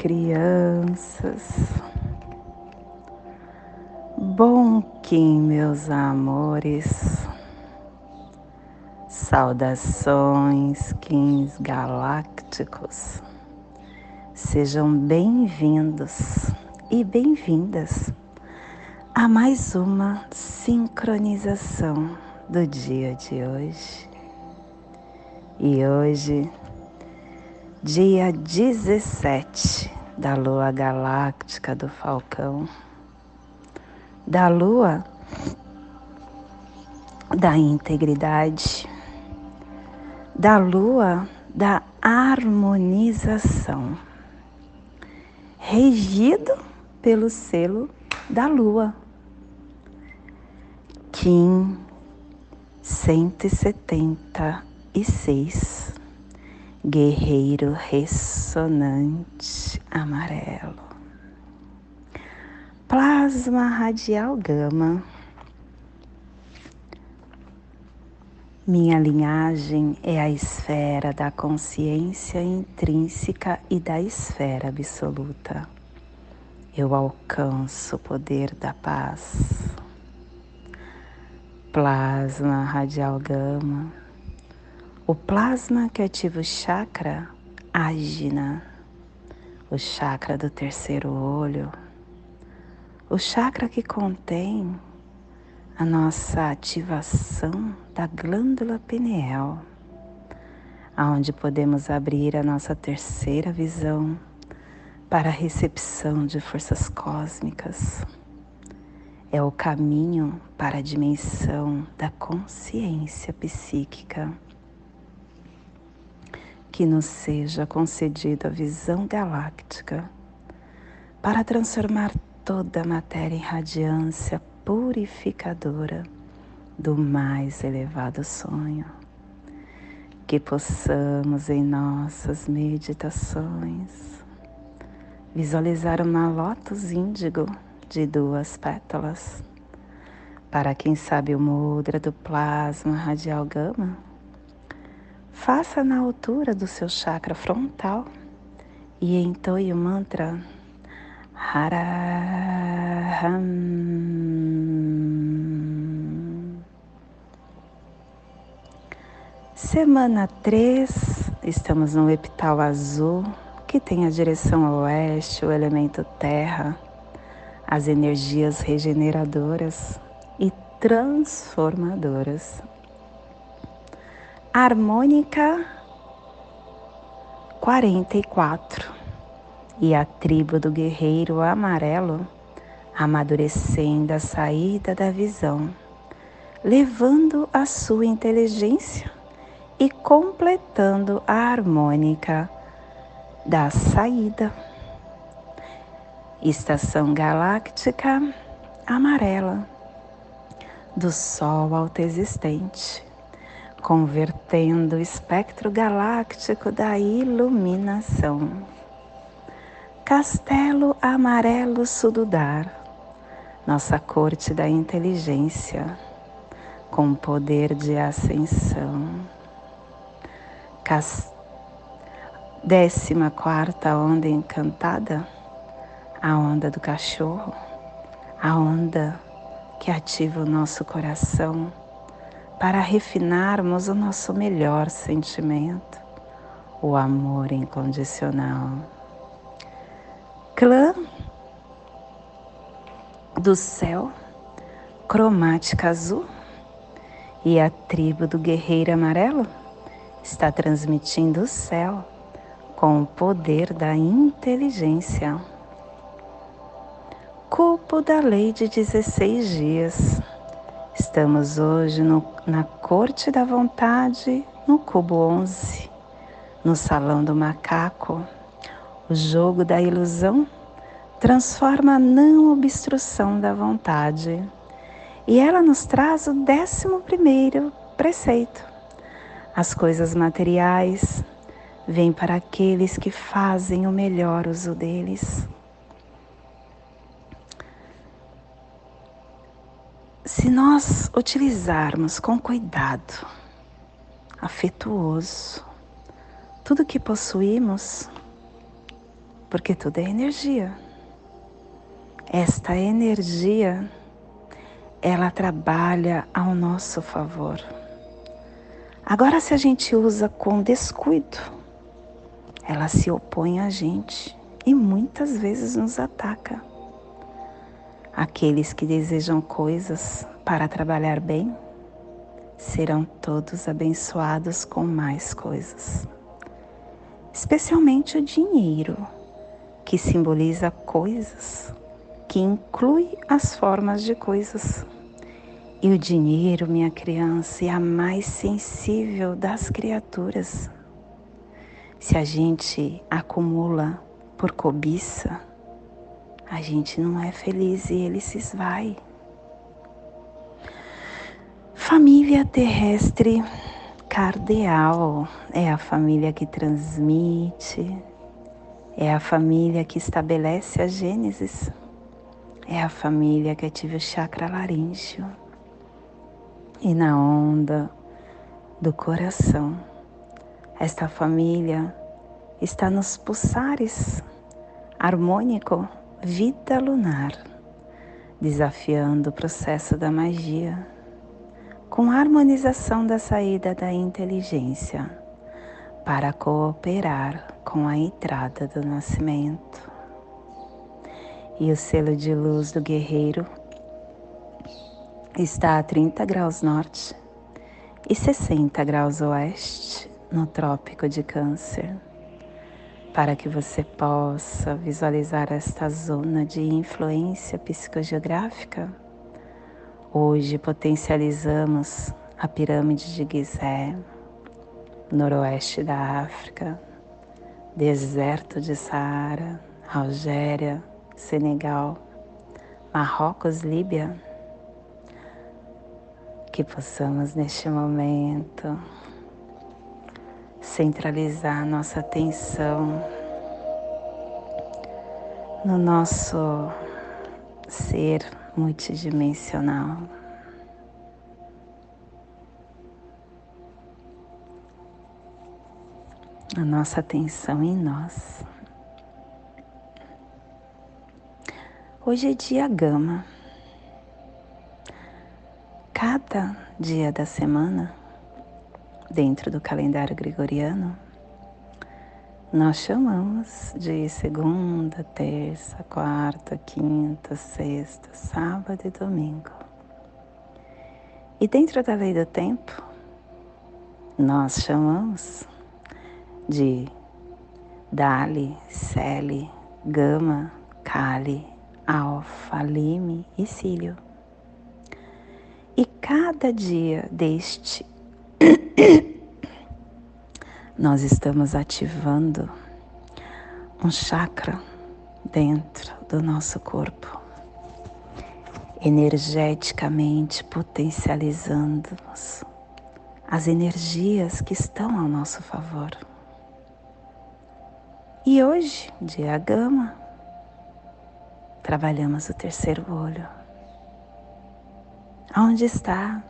Crianças, bom que meus amores, saudações, kings galácticos, sejam bem-vindos e bem-vindas a mais uma sincronização do dia de hoje. E hoje dia 17 da lua galáctica do Falcão, da lua da integridade, da lua da harmonização, regido pelo selo da lua. Kim 176 guerreiro ressonante amarelo. Plasma radial gama. Minha linhagem é a esfera da consciência intrínseca e da esfera absoluta. Eu alcanço o poder da paz. Plasma radial gama o plasma que ativa o chakra ágina, o chakra do terceiro olho, o chakra que contém a nossa ativação da glândula pineal, aonde podemos abrir a nossa terceira visão para a recepção de forças cósmicas. É o caminho para a dimensão da consciência psíquica que nos seja concedida a visão galáctica para transformar toda a matéria em radiância purificadora do mais elevado sonho. Que possamos em nossas meditações visualizar uma lótus índigo de duas pétalas. Para quem sabe o mudra do plasma radial gama, Faça na altura do seu chakra frontal e entoie o mantra Haraham. Semana 3, estamos no epital azul, que tem a direção oeste, o elemento terra, as energias regeneradoras e transformadoras harmônica 44 e a tribo do guerreiro amarelo amadurecendo a saída da visão, levando a sua inteligência e completando a harmônica da saída. Estação galáctica amarela do Sol autoexistente convertendo o espectro galáctico da iluminação. Castelo Amarelo Sududar, nossa corte da inteligência, com poder de ascensão. Décima quarta onda encantada, a onda do cachorro, a onda que ativa o nosso coração para refinarmos o nosso melhor sentimento, o amor incondicional. Clã do céu, cromática azul, e a tribo do guerreiro amarelo está transmitindo o céu com o poder da inteligência. Culpo da lei de 16 dias Estamos hoje no, na Corte da Vontade, no Cubo 11, no Salão do Macaco. O jogo da ilusão transforma a não obstrução da vontade. E ela nos traz o décimo primeiro preceito. As coisas materiais vêm para aqueles que fazem o melhor uso deles. Se nós utilizarmos com cuidado, afetuoso, tudo que possuímos, porque tudo é energia. Esta energia, ela trabalha ao nosso favor. Agora, se a gente usa com descuido, ela se opõe a gente e muitas vezes nos ataca. Aqueles que desejam coisas para trabalhar bem serão todos abençoados com mais coisas, especialmente o dinheiro, que simboliza coisas, que inclui as formas de coisas. E o dinheiro, minha criança, é a mais sensível das criaturas. Se a gente acumula por cobiça, a gente não é feliz e ele se esvai. Família terrestre cardeal é a família que transmite, é a família que estabelece a Gênesis, é a família que ativa o chakra laríngeo e na onda do coração. Esta família está nos pulsares harmônico vida lunar, desafiando o processo da magia, com a harmonização da saída da inteligência para cooperar com a entrada do nascimento. E o selo de luz do guerreiro está a 30 graus norte e 60 graus oeste no Trópico de Câncer, para que você possa visualizar esta zona de influência psicogeográfica. Hoje potencializamos a pirâmide de Gizé, noroeste da África, deserto de Saara, Algéria, Senegal, Marrocos, Líbia que possamos neste momento centralizar nossa atenção no nosso ser multidimensional. A nossa atenção em nós. Hoje é dia gama cada dia da semana, dentro do calendário gregoriano, nós chamamos de segunda, terça, quarta, quinta, sexta, sábado e domingo. E dentro da lei do tempo, nós chamamos de Dali, Celi, Gama, Kali, Alfa, Lime e Cílio. E cada dia deste, nós estamos ativando um chakra dentro do nosso corpo, energeticamente potencializando as energias que estão ao nosso favor. E hoje, dia gama, trabalhamos o terceiro olho. Onde está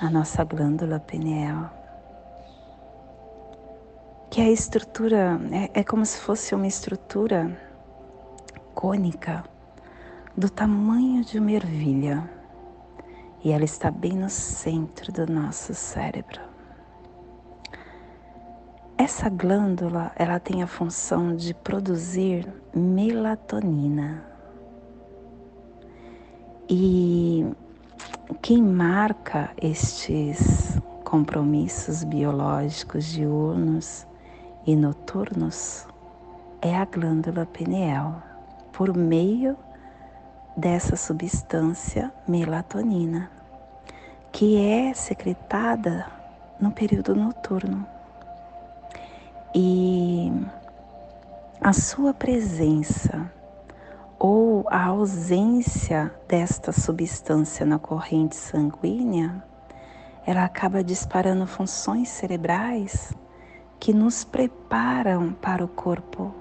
a nossa glândula pineal? Que é a estrutura, é, é como se fosse uma estrutura cônica do tamanho de uma ervilha. E ela está bem no centro do nosso cérebro. Essa glândula, ela tem a função de produzir melatonina. E quem marca estes compromissos biológicos diurnos e noturnos é a glândula pineal, por meio dessa substância melatonina, que é secretada no período noturno. E a sua presença ou a ausência desta substância na corrente sanguínea, ela acaba disparando funções cerebrais que nos preparam para o corpo,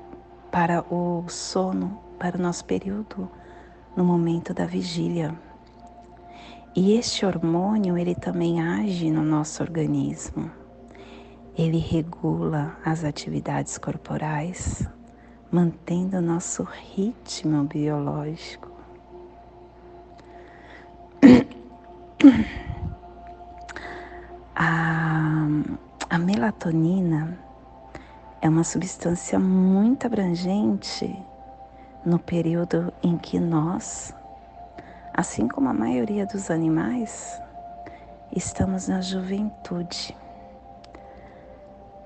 para o sono, para o nosso período no momento da vigília. E este hormônio, ele também age no nosso organismo. ele regula as atividades corporais, mantendo o nosso ritmo biológico. A, a melatonina é uma substância muito abrangente no período em que nós, assim como a maioria dos animais, estamos na juventude.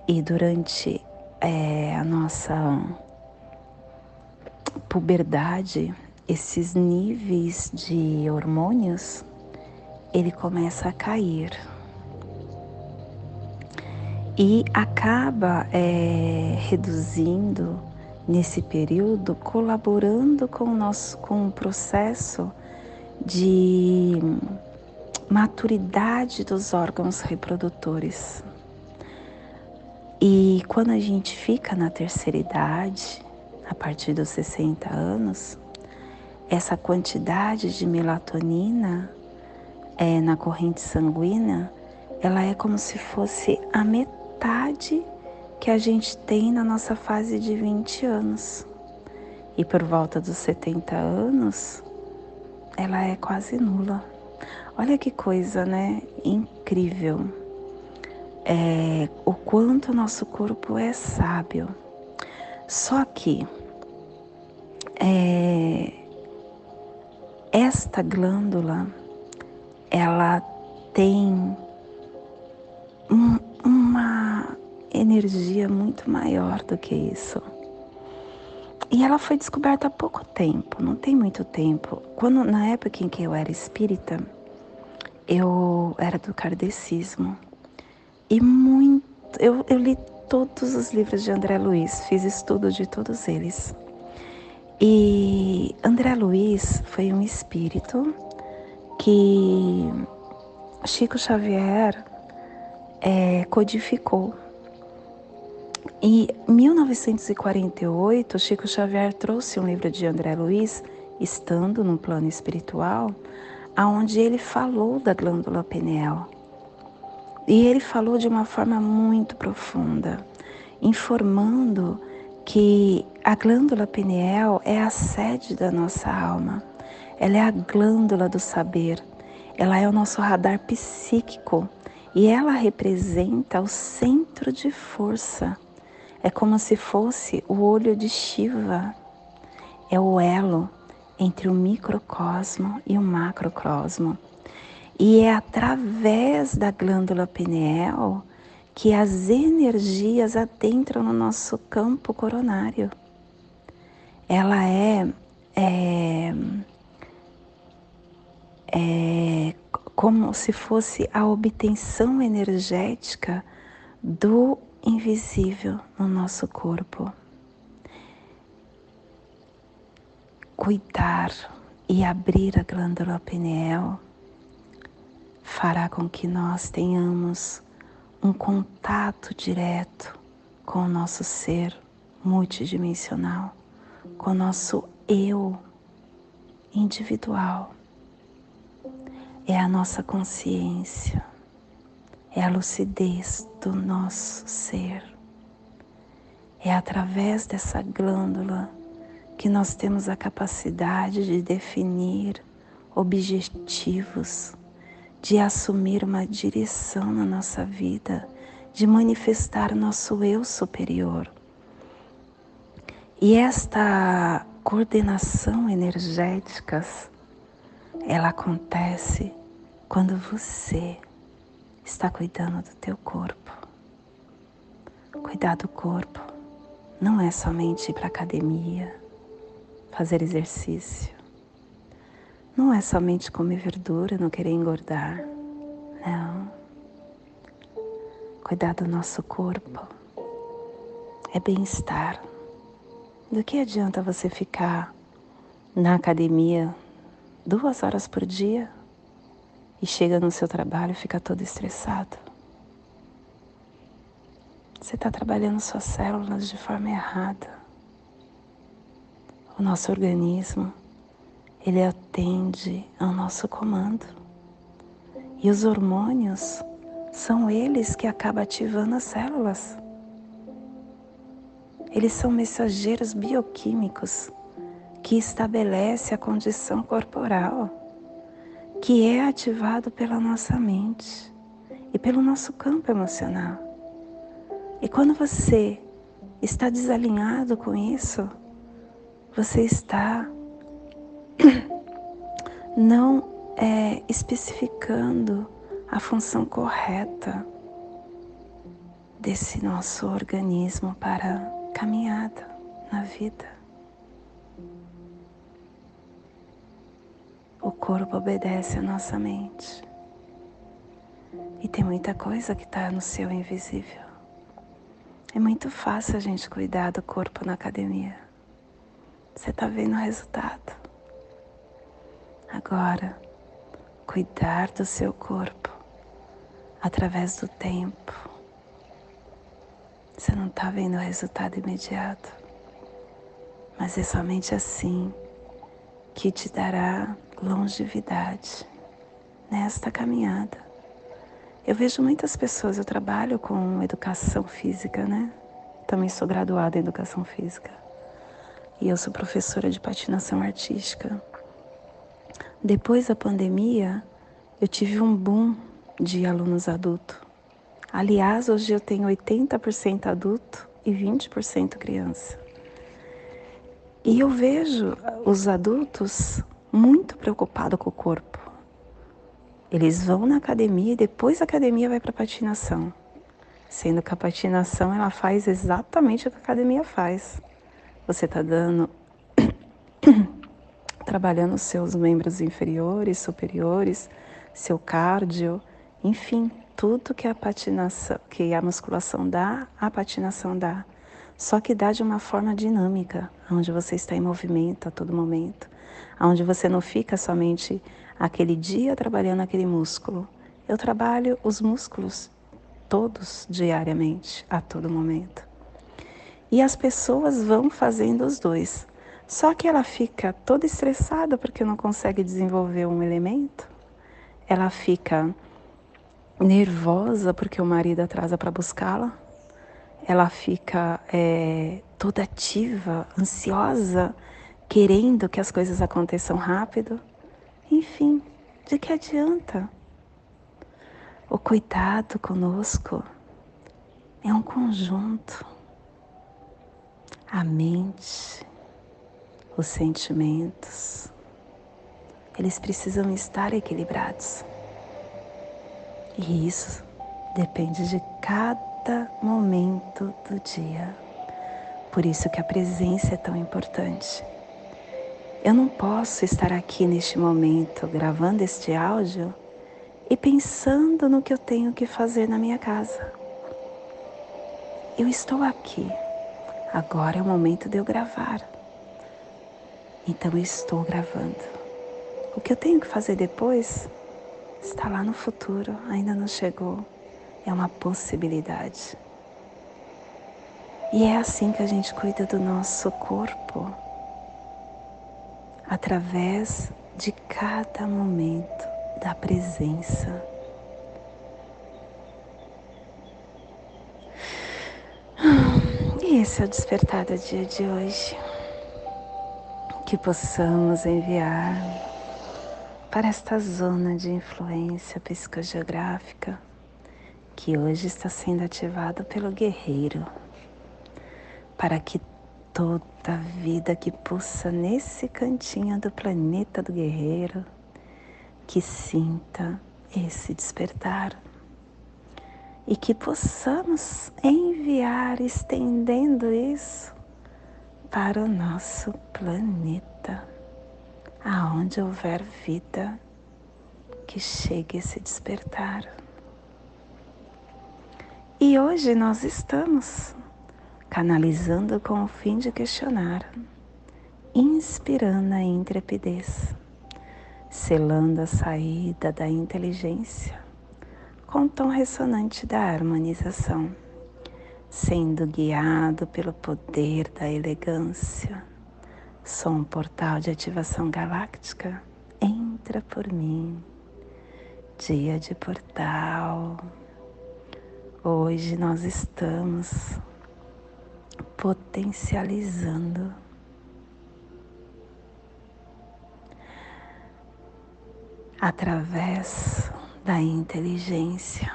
E durante é, a nossa puberdade, esses níveis de hormônios, ele começa a cair e acaba é, reduzindo nesse período, colaborando com o nosso com o processo de maturidade dos órgãos reprodutores. E quando a gente fica na terceira idade, a partir dos 60 anos, essa quantidade de melatonina é, na corrente sanguínea, ela é como se fosse a metade que a gente tem na nossa fase de 20 anos. E por volta dos 70 anos, ela é quase nula. Olha que coisa, né? Incrível é, o quanto nosso corpo é sábio. Só que é, esta glândula, ela tem um, uma energia muito maior do que isso. E ela foi descoberta há pouco tempo, não tem muito tempo. Quando na época em que eu era espírita, eu era do kardecismo. E muito. Eu, eu li todos os livros de André Luiz, fiz estudo de todos eles. E André Luiz foi um espírito que Chico Xavier é, codificou. Em 1948, Chico Xavier trouxe um livro de André Luiz, estando no plano espiritual, aonde ele falou da glândula pineal e ele falou de uma forma muito profunda, informando que a glândula pineal é a sede da nossa alma. Ela é a glândula do saber. Ela é o nosso radar psíquico e ela representa o centro de força. É como se fosse o olho de Shiva. É o elo entre o microcosmo e o macrocosmo. E é através da glândula pineal que as energias adentram no nosso campo coronário. Ela é, é, é como se fosse a obtenção energética do invisível no nosso corpo. Cuidar e abrir a glândula pineal fará com que nós tenhamos um contato direto com o nosso ser multidimensional, com o nosso eu individual. É a nossa consciência, é a lucidez do nosso ser. É através dessa glândula que nós temos a capacidade de definir objetivos de assumir uma direção na nossa vida, de manifestar nosso eu superior. E esta coordenação energética, ela acontece quando você está cuidando do teu corpo. Cuidar do corpo não é somente ir para academia, fazer exercício. Não é somente comer verdura, não querer engordar. Não. Cuidar do nosso corpo é bem-estar. Do que adianta você ficar na academia duas horas por dia e chega no seu trabalho e fica todo estressado? Você está trabalhando suas células de forma errada. O nosso organismo ele atende ao nosso comando. E os hormônios são eles que acabam ativando as células. Eles são mensageiros bioquímicos que estabelecem a condição corporal, que é ativado pela nossa mente e pelo nosso campo emocional. E quando você está desalinhado com isso, você está não é, especificando a função correta desse nosso organismo para caminhada na vida. O corpo obedece à nossa mente. E tem muita coisa que está no seu invisível. É muito fácil a gente cuidar do corpo na academia. Você está vendo o resultado. Agora, cuidar do seu corpo através do tempo. Você não está vendo o resultado imediato, mas é somente assim que te dará longevidade nesta caminhada. Eu vejo muitas pessoas, eu trabalho com educação física, né? Também sou graduada em educação física. E eu sou professora de patinação artística. Depois da pandemia, eu tive um boom de alunos adultos. Aliás, hoje eu tenho 80% adulto e 20% criança. E eu vejo os adultos muito preocupados com o corpo. Eles vão na academia e depois da academia vai para patinação. Sendo que a patinação ela faz exatamente o que a academia faz. Você está dando trabalhando seus membros inferiores, superiores, seu cardio, enfim, tudo que a patinação, que a musculação dá, a patinação dá. Só que dá de uma forma dinâmica, onde você está em movimento a todo momento, onde você não fica somente aquele dia trabalhando aquele músculo. Eu trabalho os músculos todos diariamente, a todo momento. E as pessoas vão fazendo os dois. Só que ela fica toda estressada porque não consegue desenvolver um elemento. Ela fica nervosa porque o marido atrasa para buscá-la. Ela fica é, toda ativa, ansiosa, querendo que as coisas aconteçam rápido. Enfim, de que adianta? O cuidado conosco é um conjunto. A mente, os sentimentos, eles precisam estar equilibrados. E isso depende de cada momento do dia. Por isso que a presença é tão importante. Eu não posso estar aqui neste momento gravando este áudio e pensando no que eu tenho que fazer na minha casa. Eu estou aqui. Agora é o momento de eu gravar. Então eu estou gravando. O que eu tenho que fazer depois está lá no futuro, ainda não chegou. É uma possibilidade. E é assim que a gente cuida do nosso corpo, através de cada momento da presença. E esse é o despertar do dia de hoje que possamos enviar para esta zona de influência psicogeográfica que hoje está sendo ativada pelo guerreiro, para que toda vida que pulsa nesse cantinho do planeta do guerreiro, que sinta esse despertar. E que possamos enviar, estendendo isso para o nosso planeta, aonde houver vida, que chegue a se despertar. E hoje nós estamos canalizando com o fim de questionar, inspirando a intrepidez, selando a saída da inteligência com o tom ressonante da harmonização sendo guiado pelo poder da elegância. Sou um portal de ativação galáctica. Entra por mim. Dia de portal. Hoje nós estamos potencializando através da inteligência,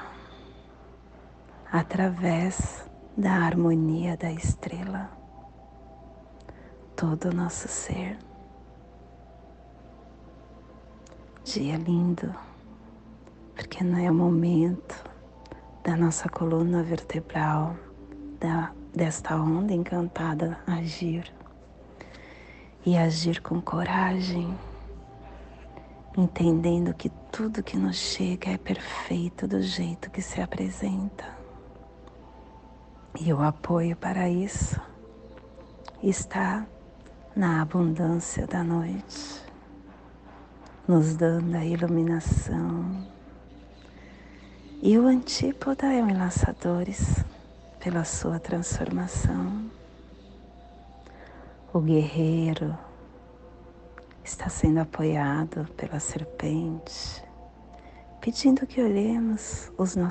através da harmonia da estrela, todo o nosso ser. Dia lindo, porque não é o momento da nossa coluna vertebral, da, desta onda encantada agir e agir com coragem entendendo que tudo que nos chega é perfeito do jeito que se apresenta. E o apoio para isso está na abundância da noite, nos dando a iluminação. E o antípoda é o enlaçadores pela sua transformação. O guerreiro, está sendo apoiado pela serpente, pedindo que olhemos os nossos